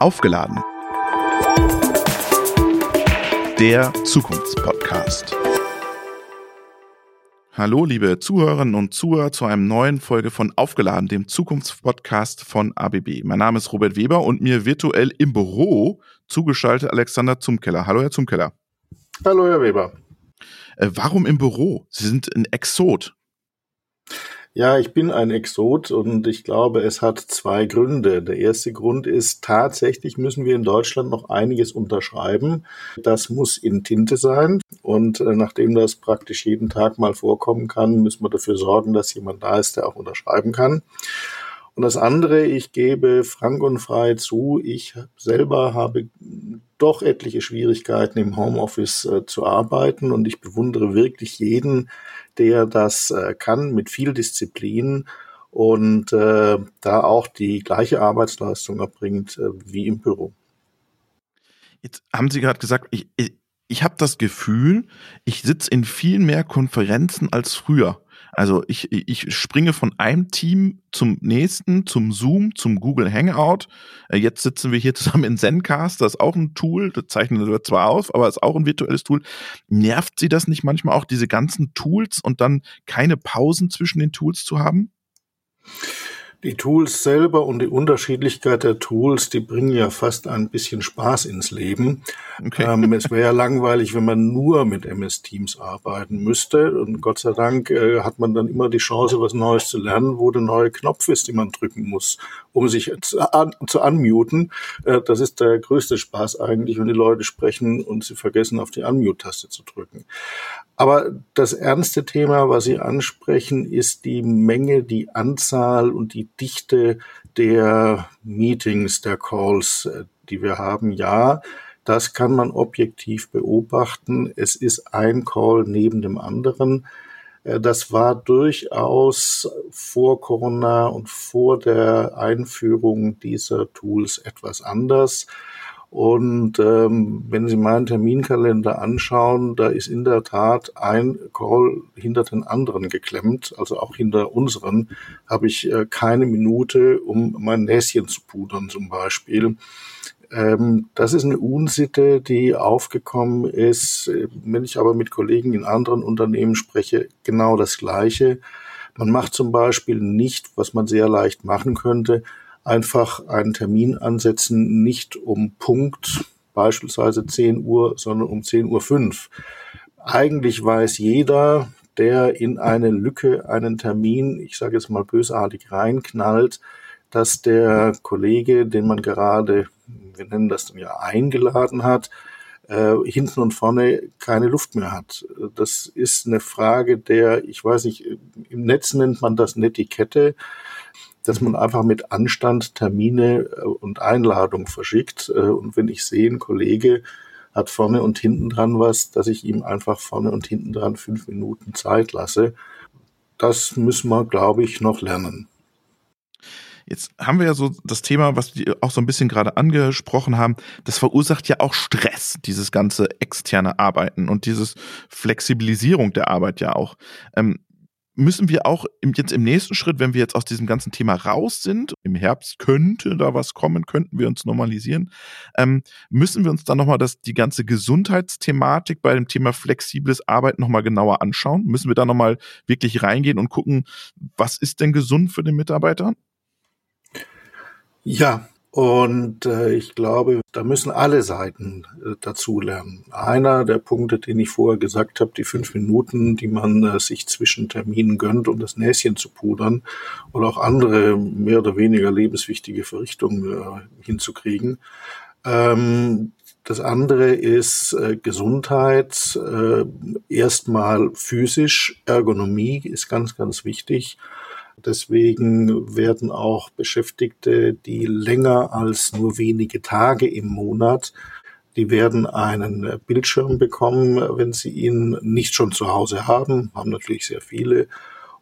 Aufgeladen. Der Zukunftspodcast. Hallo, liebe Zuhörerinnen und Zuhörer zu einem neuen Folge von Aufgeladen, dem Zukunftspodcast von ABB. Mein Name ist Robert Weber und mir virtuell im Büro zugeschaltet Alexander Zumkeller. Hallo, Herr Zumkeller. Hallo, Herr Weber. Äh, warum im Büro? Sie sind ein Exot. Ja, ich bin ein Exot und ich glaube, es hat zwei Gründe. Der erste Grund ist, tatsächlich müssen wir in Deutschland noch einiges unterschreiben. Das muss in Tinte sein. Und äh, nachdem das praktisch jeden Tag mal vorkommen kann, müssen wir dafür sorgen, dass jemand da ist, der auch unterschreiben kann. Und das andere, ich gebe frank und frei zu, ich selber habe doch etliche Schwierigkeiten im Homeoffice äh, zu arbeiten und ich bewundere wirklich jeden, der das äh, kann mit viel Disziplin und äh, da auch die gleiche Arbeitsleistung erbringt äh, wie im Büro. Jetzt haben Sie gerade gesagt, ich, ich, ich habe das Gefühl, ich sitze in viel mehr Konferenzen als früher. Also ich, ich springe von einem Team zum nächsten, zum Zoom, zum Google Hangout. Äh, jetzt sitzen wir hier zusammen in Zencast, das ist auch ein Tool, das zeichnet wir zwar auf, aber ist auch ein virtuelles Tool. Nervt Sie das nicht manchmal auch, diese ganzen Tools und dann keine Pausen zwischen den Tools zu haben? Die Tools selber und die Unterschiedlichkeit der Tools, die bringen ja fast ein bisschen Spaß ins Leben. Okay. Ähm, es wäre ja langweilig, wenn man nur mit MS Teams arbeiten müsste. Und Gott sei Dank äh, hat man dann immer die Chance, was Neues zu lernen, wo der neue Knopf ist, den man drücken muss, um sich zu, an, zu unmuten. Äh, das ist der größte Spaß eigentlich, wenn die Leute sprechen und sie vergessen, auf die Unmute-Taste zu drücken. Aber das ernste Thema, was Sie ansprechen, ist die Menge, die Anzahl und die Dichte der Meetings, der Calls, äh, die wir haben. Ja, das kann man objektiv beobachten. Es ist ein Call neben dem anderen. Äh, das war durchaus vor Corona und vor der Einführung dieser Tools etwas anders. Und ähm, wenn Sie meinen Terminkalender anschauen, da ist in der Tat ein Call hinter den anderen geklemmt, also auch hinter unseren habe ich äh, keine Minute, um mein Näschen zu pudern zum Beispiel. Ähm, das ist eine Unsitte, die aufgekommen ist. Wenn ich aber mit Kollegen in anderen Unternehmen spreche, genau das Gleiche. Man macht zum Beispiel nicht, was man sehr leicht machen könnte, einfach einen Termin ansetzen, nicht um Punkt, beispielsweise 10 Uhr, sondern um 10 Uhr 5. Eigentlich weiß jeder, der in eine Lücke einen Termin, ich sage jetzt mal bösartig reinknallt, dass der Kollege, den man gerade, wir nennen das dann ja eingeladen hat, äh, hinten und vorne keine Luft mehr hat. Das ist eine Frage der, ich weiß nicht, im Netz nennt man das Netiquette dass man einfach mit Anstand Termine äh, und Einladungen verschickt. Äh, und wenn ich sehe, ein Kollege hat vorne und hinten dran was, dass ich ihm einfach vorne und hinten dran fünf Minuten Zeit lasse. Das müssen wir, glaube ich, noch lernen. Jetzt haben wir ja so das Thema, was wir auch so ein bisschen gerade angesprochen haben, das verursacht ja auch Stress, dieses ganze externe Arbeiten und dieses Flexibilisierung der Arbeit ja auch. Ähm, müssen wir auch jetzt im nächsten Schritt, wenn wir jetzt aus diesem ganzen Thema raus sind, im Herbst könnte da was kommen, könnten wir uns normalisieren, ähm, müssen wir uns dann nochmal die ganze Gesundheitsthematik bei dem Thema flexibles Arbeiten nochmal genauer anschauen? Müssen wir da nochmal wirklich reingehen und gucken, was ist denn gesund für den Mitarbeiter? Ja, und äh, ich glaube, da müssen alle Seiten äh, dazulernen. Einer der Punkte, den ich vorher gesagt habe, die fünf Minuten, die man äh, sich zwischen Terminen gönnt, um das Näschen zu pudern oder auch andere mehr oder weniger lebenswichtige Verrichtungen äh, hinzukriegen. Ähm, das andere ist äh, Gesundheit, äh, erstmal physisch, Ergonomie ist ganz, ganz wichtig. Deswegen werden auch Beschäftigte, die länger als nur wenige Tage im Monat die werden einen Bildschirm bekommen, wenn sie ihn nicht schon zu Hause haben, haben natürlich sehr viele.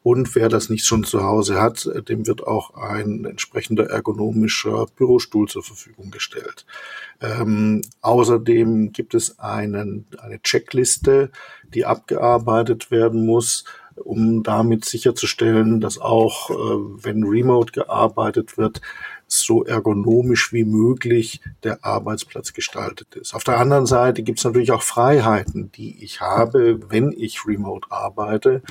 Und wer das nicht schon zu Hause hat, dem wird auch ein entsprechender ergonomischer Bürostuhl zur Verfügung gestellt. Ähm, außerdem gibt es einen, eine Checkliste, die abgearbeitet werden muss, um damit sicherzustellen, dass auch, äh, wenn remote gearbeitet wird, so ergonomisch wie möglich der Arbeitsplatz gestaltet ist. Auf der anderen Seite gibt es natürlich auch Freiheiten, die ich habe, wenn ich remote arbeite.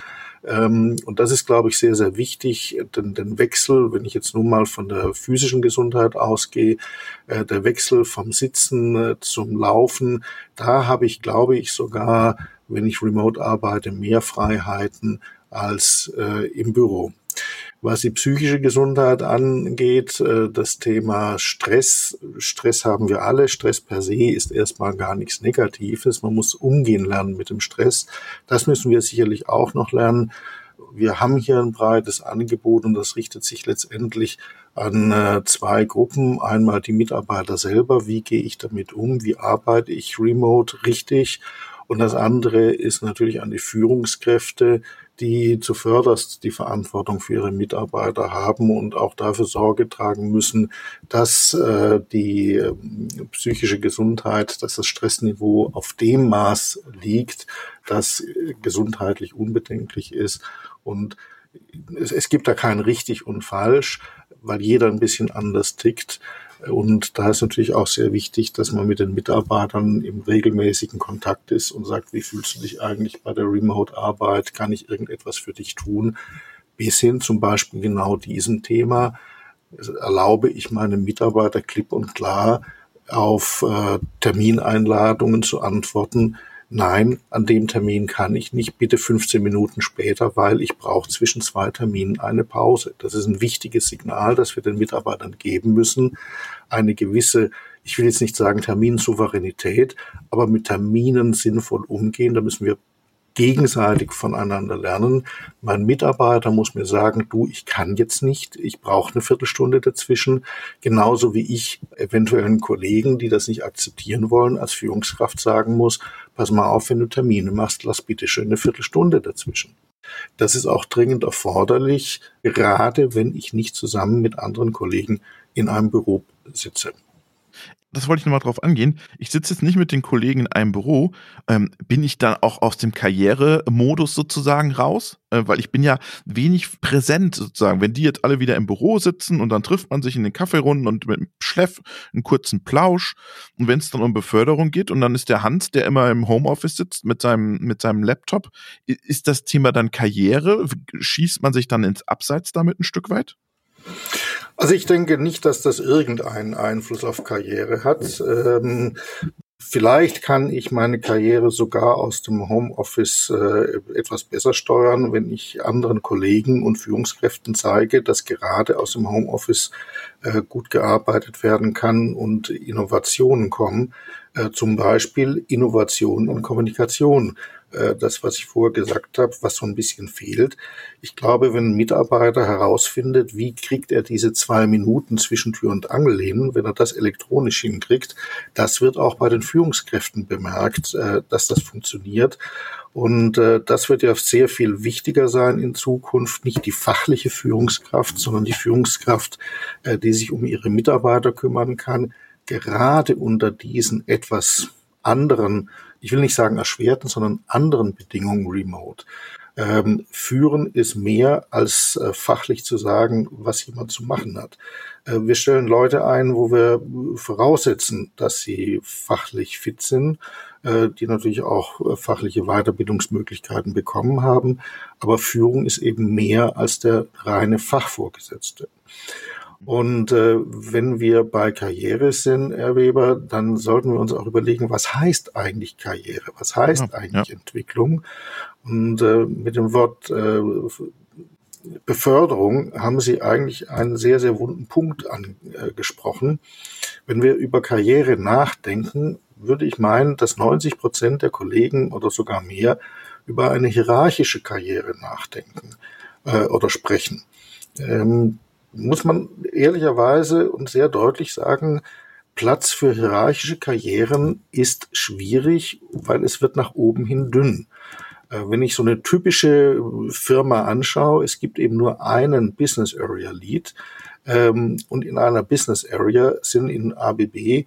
Ähm, und das ist, glaube ich, sehr, sehr wichtig, denn den Wechsel, wenn ich jetzt nun mal von der physischen Gesundheit ausgehe, äh, der Wechsel vom Sitzen äh, zum Laufen, da habe ich, glaube ich, sogar, wenn ich remote arbeite, mehr Freiheiten als äh, im Büro. Was die psychische Gesundheit angeht, äh, das Thema Stress. Stress haben wir alle. Stress per se ist erstmal gar nichts Negatives. Man muss umgehen lernen mit dem Stress. Das müssen wir sicherlich auch noch lernen. Wir haben hier ein breites Angebot und das richtet sich letztendlich an äh, zwei Gruppen. Einmal die Mitarbeiter selber. Wie gehe ich damit um? Wie arbeite ich remote richtig? Und das andere ist natürlich an die Führungskräfte, die zuvörderst die Verantwortung für ihre Mitarbeiter haben und auch dafür Sorge tragen müssen, dass äh, die äh, psychische Gesundheit, dass das Stressniveau auf dem Maß liegt, das gesundheitlich unbedenklich ist. Und es, es gibt da kein richtig und falsch, weil jeder ein bisschen anders tickt. Und da ist natürlich auch sehr wichtig, dass man mit den Mitarbeitern im regelmäßigen Kontakt ist und sagt, wie fühlst du dich eigentlich bei der Remote-Arbeit? Kann ich irgendetwas für dich tun? Bis hin zum Beispiel genau diesem Thema erlaube ich meinem Mitarbeiter klipp und klar auf äh, Termineinladungen zu antworten, nein, an dem Termin kann ich nicht, bitte 15 Minuten später, weil ich brauche zwischen zwei Terminen eine Pause. Das ist ein wichtiges Signal, das wir den Mitarbeitern geben müssen. Eine gewisse, ich will jetzt nicht sagen Terminsouveränität, aber mit Terminen sinnvoll umgehen. Da müssen wir gegenseitig voneinander lernen. Mein Mitarbeiter muss mir sagen, du, ich kann jetzt nicht, ich brauche eine Viertelstunde dazwischen, genauso wie ich eventuellen Kollegen, die das nicht akzeptieren wollen, als Führungskraft sagen muss, pass mal auf, wenn du Termine machst, lass bitte schön eine Viertelstunde dazwischen. Das ist auch dringend erforderlich, gerade wenn ich nicht zusammen mit anderen Kollegen in einem Büro sitze das wollte ich nochmal drauf angehen. Ich sitze jetzt nicht mit den Kollegen in einem Büro. Ähm, bin ich dann auch aus dem Karrieremodus sozusagen raus? Äh, weil ich bin ja wenig präsent sozusagen. Wenn die jetzt alle wieder im Büro sitzen und dann trifft man sich in den Kaffeerunden und mit dem Schleff einen kurzen Plausch. Und wenn es dann um Beförderung geht und dann ist der Hans, der immer im Homeoffice sitzt mit seinem, mit seinem Laptop, ist das Thema dann Karriere? Schießt man sich dann ins Abseits damit ein Stück weit? Also ich denke nicht, dass das irgendeinen Einfluss auf Karriere hat. Ähm, vielleicht kann ich meine Karriere sogar aus dem Homeoffice äh, etwas besser steuern, wenn ich anderen Kollegen und Führungskräften zeige, dass gerade aus dem Homeoffice äh, gut gearbeitet werden kann und Innovationen kommen. Äh, zum Beispiel Innovation in Kommunikation. Äh, das, was ich vorher gesagt habe, was so ein bisschen fehlt. Ich glaube, wenn ein Mitarbeiter herausfindet, wie kriegt er diese zwei Minuten zwischen Tür und Angel hin, wenn er das elektronisch hinkriegt, das wird auch bei den Führungskräften bemerkt, äh, dass das funktioniert. Und äh, das wird ja sehr viel wichtiger sein in Zukunft, nicht die fachliche Führungskraft, sondern die Führungskraft, die sich um ihre Mitarbeiter kümmern kann, gerade unter diesen etwas anderen ich will nicht sagen erschwerten, sondern anderen Bedingungen remote. Ähm, führen ist mehr als äh, fachlich zu sagen, was jemand zu machen hat. Äh, wir stellen Leute ein, wo wir voraussetzen, dass sie fachlich fit sind, äh, die natürlich auch äh, fachliche Weiterbildungsmöglichkeiten bekommen haben. Aber Führung ist eben mehr als der reine Fachvorgesetzte. Und äh, wenn wir bei Karriere sind, Herr Weber, dann sollten wir uns auch überlegen, was heißt eigentlich Karriere? Was heißt ja, eigentlich ja. Entwicklung? Und äh, mit dem Wort äh, Beförderung haben Sie eigentlich einen sehr, sehr wunden Punkt angesprochen. Wenn wir über Karriere nachdenken, würde ich meinen, dass 90 Prozent der Kollegen oder sogar mehr über eine hierarchische Karriere nachdenken äh, oder sprechen. Ähm, muss man ehrlicherweise und sehr deutlich sagen, Platz für hierarchische Karrieren ist schwierig, weil es wird nach oben hin dünn. Äh, wenn ich so eine typische Firma anschaue, es gibt eben nur einen Business Area Lead ähm, und in einer Business Area sind in ABB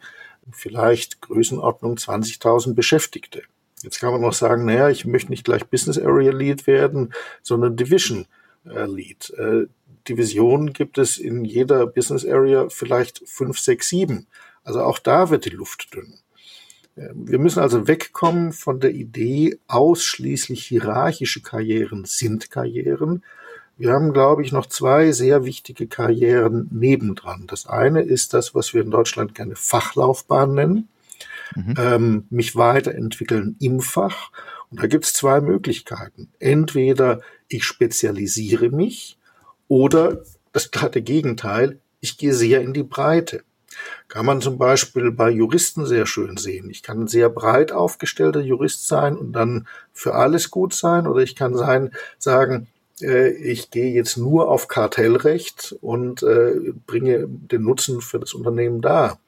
vielleicht Größenordnung 20.000 Beschäftigte. Jetzt kann man noch sagen, naja, ich möchte nicht gleich Business Area Lead werden, sondern Division äh, Lead. Divisionen gibt es in jeder Business Area vielleicht fünf, sechs, sieben. Also auch da wird die Luft dünn. Äh, wir müssen also wegkommen von der Idee, ausschließlich hierarchische Karrieren sind Karrieren. Wir haben, glaube ich, noch zwei sehr wichtige Karrieren nebendran. Das eine ist das, was wir in Deutschland gerne Fachlaufbahn nennen. Mhm. Ähm, mich weiterentwickeln im Fach. Und da gibt es zwei Möglichkeiten. Entweder ich spezialisiere mich oder das glatte Gegenteil, ich gehe sehr in die Breite. Kann man zum Beispiel bei Juristen sehr schön sehen. Ich kann ein sehr breit aufgestellter Jurist sein und dann für alles gut sein oder ich kann sein, sagen, äh, ich gehe jetzt nur auf Kartellrecht und äh, bringe den Nutzen für das Unternehmen dar.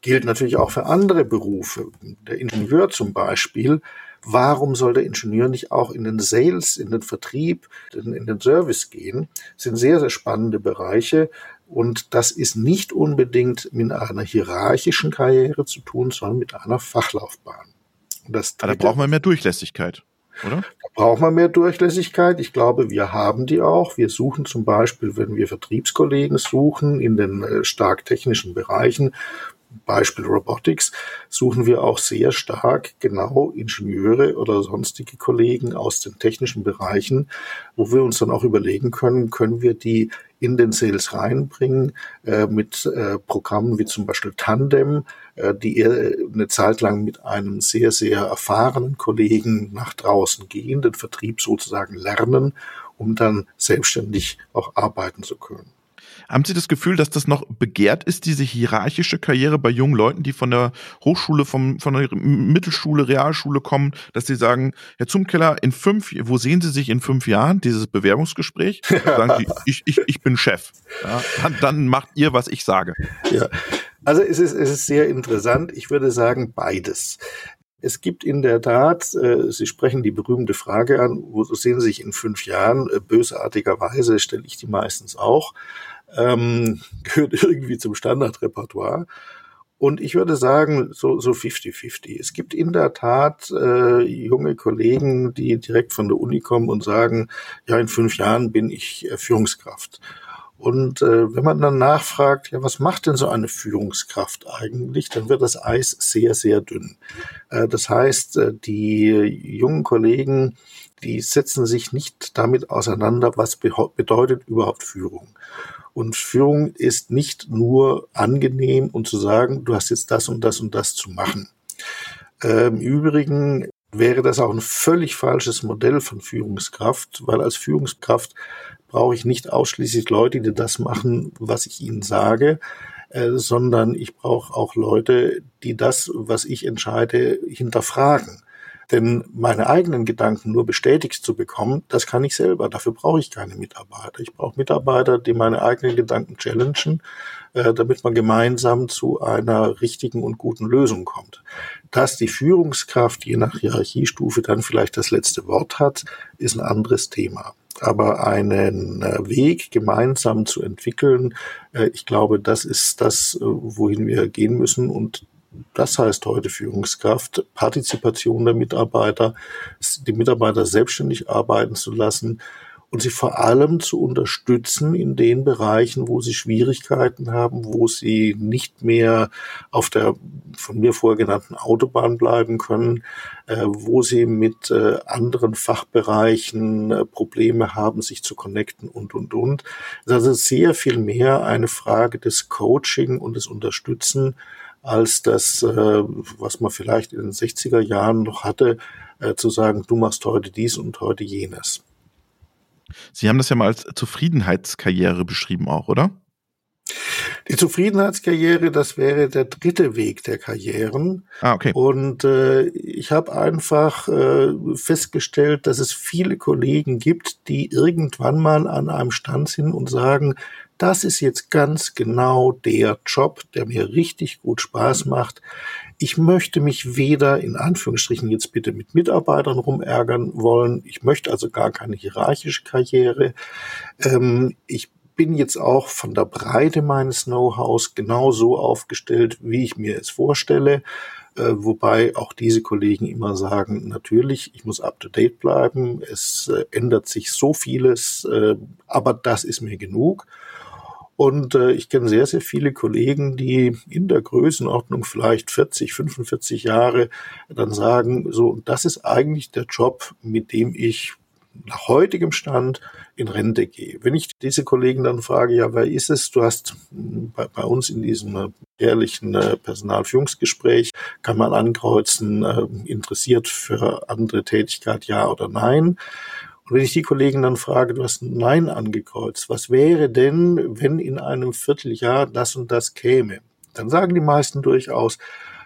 Gilt natürlich auch für andere Berufe. Der Ingenieur zum Beispiel. Warum soll der Ingenieur nicht auch in den Sales, in den Vertrieb, in den Service gehen? Das sind sehr, sehr spannende Bereiche. Und das ist nicht unbedingt mit einer hierarchischen Karriere zu tun, sondern mit einer Fachlaufbahn. Und das dritte, da braucht man mehr Durchlässigkeit oder? Da braucht man mehr Durchlässigkeit. Ich glaube, wir haben die auch. Wir suchen zum Beispiel, wenn wir Vertriebskollegen suchen in den äh, stark technischen Bereichen, Beispiel Robotics, suchen wir auch sehr stark genau Ingenieure oder sonstige Kollegen aus den technischen Bereichen, wo wir uns dann auch überlegen können, können wir die in den Sales reinbringen äh, mit äh, Programmen wie zum Beispiel Tandem, äh, die äh, eine Zeit lang mit einem sehr, sehr erfahrenen Kollegen nach draußen gehen, den Vertrieb sozusagen lernen, um dann selbstständig auch arbeiten zu können. Haben Sie das Gefühl, dass das noch begehrt ist, diese hierarchische Karriere bei jungen Leuten, die von der Hochschule, vom, von der Mittelschule, Realschule kommen, dass sie sagen, Herr Zumkeller, in fünf, wo sehen Sie sich in fünf Jahren, dieses Bewerbungsgespräch? Sagen Sie, ich, ich, ich bin Chef. Ja, dann, dann macht ihr, was ich sage. Ja. Also es ist, es ist sehr interessant. Ich würde sagen, beides. Es gibt in der Tat, äh, Sie sprechen die berühmte Frage an, wo sehen Sie sich in fünf Jahren? Äh, bösartigerweise stelle ich die meistens auch ähm, gehört irgendwie zum Standardrepertoire. Und ich würde sagen, so so 50-50. Es gibt in der Tat äh, junge Kollegen, die direkt von der Uni kommen und sagen, ja, in fünf Jahren bin ich äh, Führungskraft. Und äh, wenn man dann nachfragt, ja, was macht denn so eine Führungskraft eigentlich, dann wird das Eis sehr, sehr dünn. Äh, das heißt, äh, die jungen Kollegen, die setzen sich nicht damit auseinander, was bedeutet überhaupt Führung. Und Führung ist nicht nur angenehm und zu sagen, du hast jetzt das und das und das zu machen. Im ähm, Übrigen wäre das auch ein völlig falsches Modell von Führungskraft, weil als Führungskraft brauche ich nicht ausschließlich Leute, die das machen, was ich ihnen sage, äh, sondern ich brauche auch Leute, die das, was ich entscheide, hinterfragen. Denn meine eigenen Gedanken nur bestätigt zu bekommen, das kann ich selber. Dafür brauche ich keine Mitarbeiter. Ich brauche Mitarbeiter, die meine eigenen Gedanken challengen, äh, damit man gemeinsam zu einer richtigen und guten Lösung kommt. Dass die Führungskraft je nach Hierarchiestufe dann vielleicht das letzte Wort hat, ist ein anderes Thema. Aber einen äh, Weg gemeinsam zu entwickeln, äh, ich glaube, das ist das, äh, wohin wir gehen müssen. Und das heißt heute Führungskraft, Partizipation der Mitarbeiter, die Mitarbeiter selbstständig arbeiten zu lassen und sie vor allem zu unterstützen in den Bereichen, wo sie Schwierigkeiten haben, wo sie nicht mehr auf der von mir vorher genannten Autobahn bleiben können, äh, wo sie mit äh, anderen Fachbereichen äh, Probleme haben, sich zu connecten und, und, und. Das ist also sehr viel mehr eine Frage des Coaching und des Unterstützen, als das, äh, was man vielleicht in den 60er Jahren noch hatte, äh, zu sagen, du machst heute dies und heute jenes. Sie haben das ja mal als Zufriedenheitskarriere beschrieben auch, oder? Die Zufriedenheitskarriere, das wäre der dritte Weg der Karrieren. Ah, okay. Und äh, ich habe einfach äh, festgestellt, dass es viele Kollegen gibt, die irgendwann mal an einem Stand sind und sagen, das ist jetzt ganz genau der Job, der mir richtig gut Spaß macht. Ich möchte mich weder in Anführungsstrichen jetzt bitte mit Mitarbeitern rumärgern wollen. Ich möchte also gar keine hierarchische Karriere. Ähm, ich bin jetzt auch von der Breite meines Know-hows genau so aufgestellt, wie ich mir es vorstelle. äh, wobei auch diese Kollegen immer sagen, natürlich, ich muss up-to-date bleiben, es äh, ändert sich so vieles, äh, aber das ist mir genug. Und äh, ich kenne sehr, sehr viele Kollegen, die in der Größenordnung vielleicht 40, 45 Jahre dann sagen, so, das ist eigentlich der Job, mit dem ich nach heutigem Stand in Rente gehe. Wenn ich diese Kollegen dann frage, ja, wer ist es? Du hast hm, bei, bei uns in diesem äh, jährlichen äh, Personalführungsgespräch kann man ankreuzen, äh, interessiert für andere Tätigkeit, ja oder nein. Wenn ich die Kollegen dann frage, du hast Nein angekreuzt, was wäre denn, wenn in einem Vierteljahr das und das käme? Dann sagen die meisten durchaus,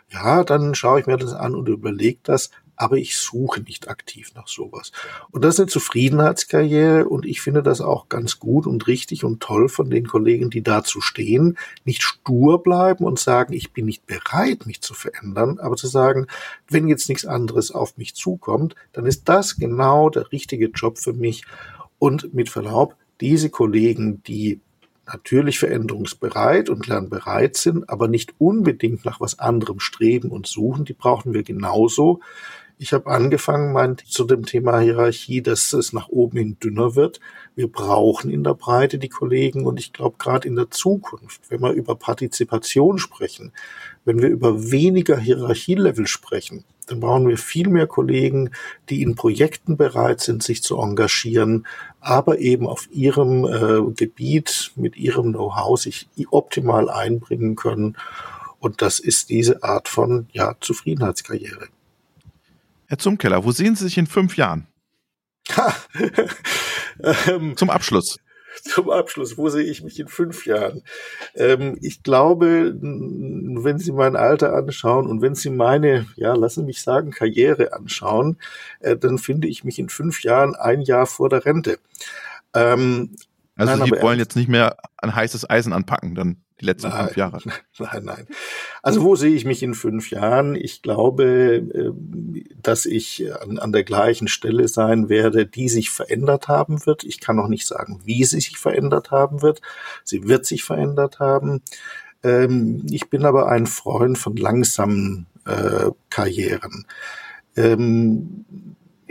ja, dann schaue ich mir das an und überlege das, aber ich suche nicht aktiv nach sowas. Und das ist eine Zufriedenheitskarriere und ich finde das auch ganz gut und richtig und toll von den Kollegen, die dazu stehen, nicht stur bleiben und sagen, ich bin nicht bereit, mich zu verändern, aber zu sagen, wenn jetzt nichts anderes auf mich zukommt, dann ist das genau der richtige Job für mich. Und mit Verlaub, diese Kollegen, die natürlich veränderungsbereit und lernbereit sind, aber nicht unbedingt nach was anderem streben und suchen, die brauchen wir genauso ich habe angefangen, meint zu dem Thema Hierarchie, dass es nach oben hin dünner wird. Wir brauchen in der Breite die Kollegen und ich glaube gerade in der Zukunft, wenn wir über Partizipation sprechen, wenn wir über weniger Hierarchielevel sprechen, dann brauchen wir viel mehr Kollegen, die in Projekten bereit sind, sich zu engagieren, aber eben auf ihrem äh, Gebiet mit ihrem Know-how sich optimal einbringen können. Und das ist diese Art von ja, Zufriedenheitskarriere. Herr Zumkeller, wo sehen Sie sich in fünf Jahren? ähm, Zum Abschluss. Zum Abschluss, wo sehe ich mich in fünf Jahren? Ähm, ich glaube, wenn Sie mein Alter anschauen und wenn Sie meine, ja, lassen mich sagen, Karriere anschauen, äh, dann finde ich mich in fünf Jahren ein Jahr vor der Rente. Ähm, also nein, Sie wollen jetzt nicht mehr ein heißes Eisen anpacken, dann die letzten nein, fünf Jahre. Nein, nein. Also wo sehe ich mich in fünf Jahren? Ich glaube, ähm, dass ich an, an, der gleichen Stelle sein werde, die sich verändert haben wird. Ich kann noch nicht sagen, wie sie sich verändert haben wird. Sie wird sich verändert haben. Ähm, ich bin aber ein Freund von langsamen äh, Karrieren.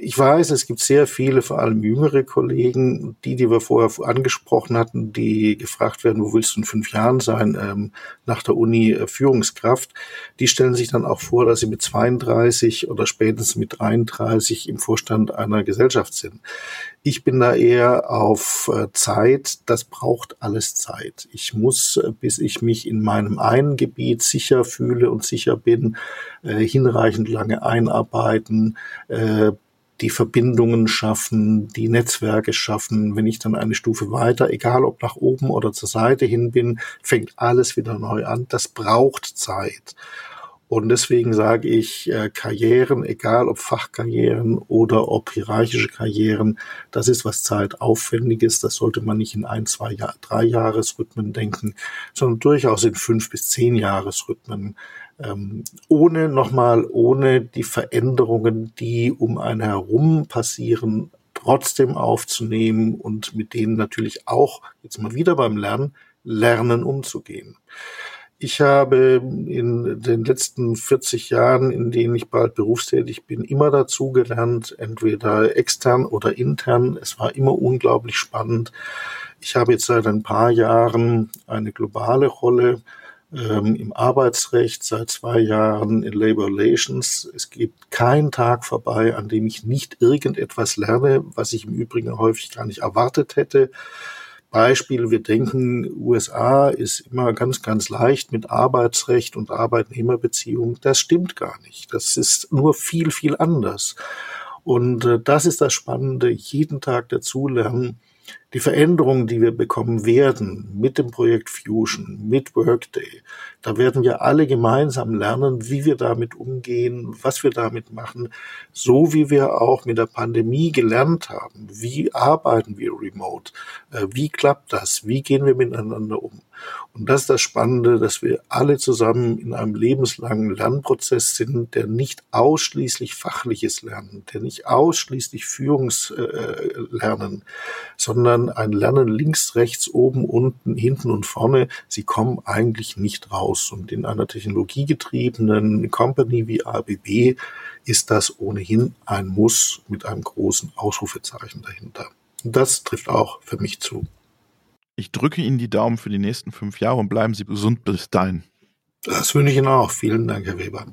Ich weiß, es gibt sehr viele, vor allem jüngere Kollegen, die, die wir vorher angesprochen hatten, die gefragt werden, wo willst du in fünf Jahren sein, ähm, nach der Uni äh, Führungskraft. Die stellen sich dann auch vor, dass sie mit 32 oder spätestens mit 33 im Vorstand einer Gesellschaft sind. Ich bin da eher auf äh, Zeit. Das braucht alles Zeit. Ich muss, äh, bis ich mich in meinem einen Gebiet sicher fühle und sicher bin, äh, hinreichend lange einarbeiten, die Verbindungen schaffen, die Netzwerke schaffen. Wenn ich dann eine Stufe weiter, egal ob nach oben oder zur Seite hin bin, fängt alles wieder neu an. Das braucht Zeit. Und deswegen sage ich, äh, Karrieren, egal ob Fachkarrieren oder ob hierarchische Karrieren, das ist was zeitaufwendiges. Das sollte man nicht in ein, zwei, drei Jahresrhythmen denken, sondern durchaus in fünf bis zehn Jahresrhythmen ähm, ohne nochmal, ohne die Veränderungen, die um einen herum passieren, trotzdem aufzunehmen und mit denen natürlich auch, jetzt mal wieder beim Lernen, lernen umzugehen. Ich habe in den letzten 40 Jahren, in denen ich bald berufstätig bin, immer dazu gelernt, entweder extern oder intern. Es war immer unglaublich spannend. Ich habe jetzt seit ein paar Jahren eine globale Rolle ähm, im Arbeitsrecht, seit zwei Jahren in Labor Relations. Es gibt keinen Tag vorbei, an dem ich nicht irgendetwas lerne, was ich im Übrigen häufig gar nicht erwartet hätte. Beispiel, wir denken, USA ist immer ganz, ganz leicht mit Arbeitsrecht und Arbeitnehmerbeziehung. Das stimmt gar nicht. Das ist nur viel, viel anders. Und äh, das ist das Spannende, jeden Tag dazulernen die Veränderungen, die wir bekommen werden mit dem Projekt Fusion, mit Workday, da werden wir alle gemeinsam lernen, wie wir damit umgehen, was wir damit machen, so wie wir auch mit der Pandemie gelernt haben. Wie arbeiten wir remote? Äh, wie klappt das? Wie gehen wir miteinander um? Und das ist das Spannende, dass wir alle zusammen in einem lebenslangen Lernprozess sind, der nicht ausschließlich fachliches Lernen, der nicht ausschließlich Führungslernen, sondern dann ein Lernen links, rechts, oben, unten, hinten und vorne. Sie kommen eigentlich nicht raus. Und in einer technologiegetriebenen Company wie ABB ist das ohnehin ein Muss mit einem großen Ausrufezeichen dahinter. Und das trifft auch für mich zu. Ich drücke Ihnen die Daumen für die nächsten fünf Jahre und bleiben Sie gesund bis dahin. Das wünsche ich Ihnen auch. Vielen Dank, Herr Weber.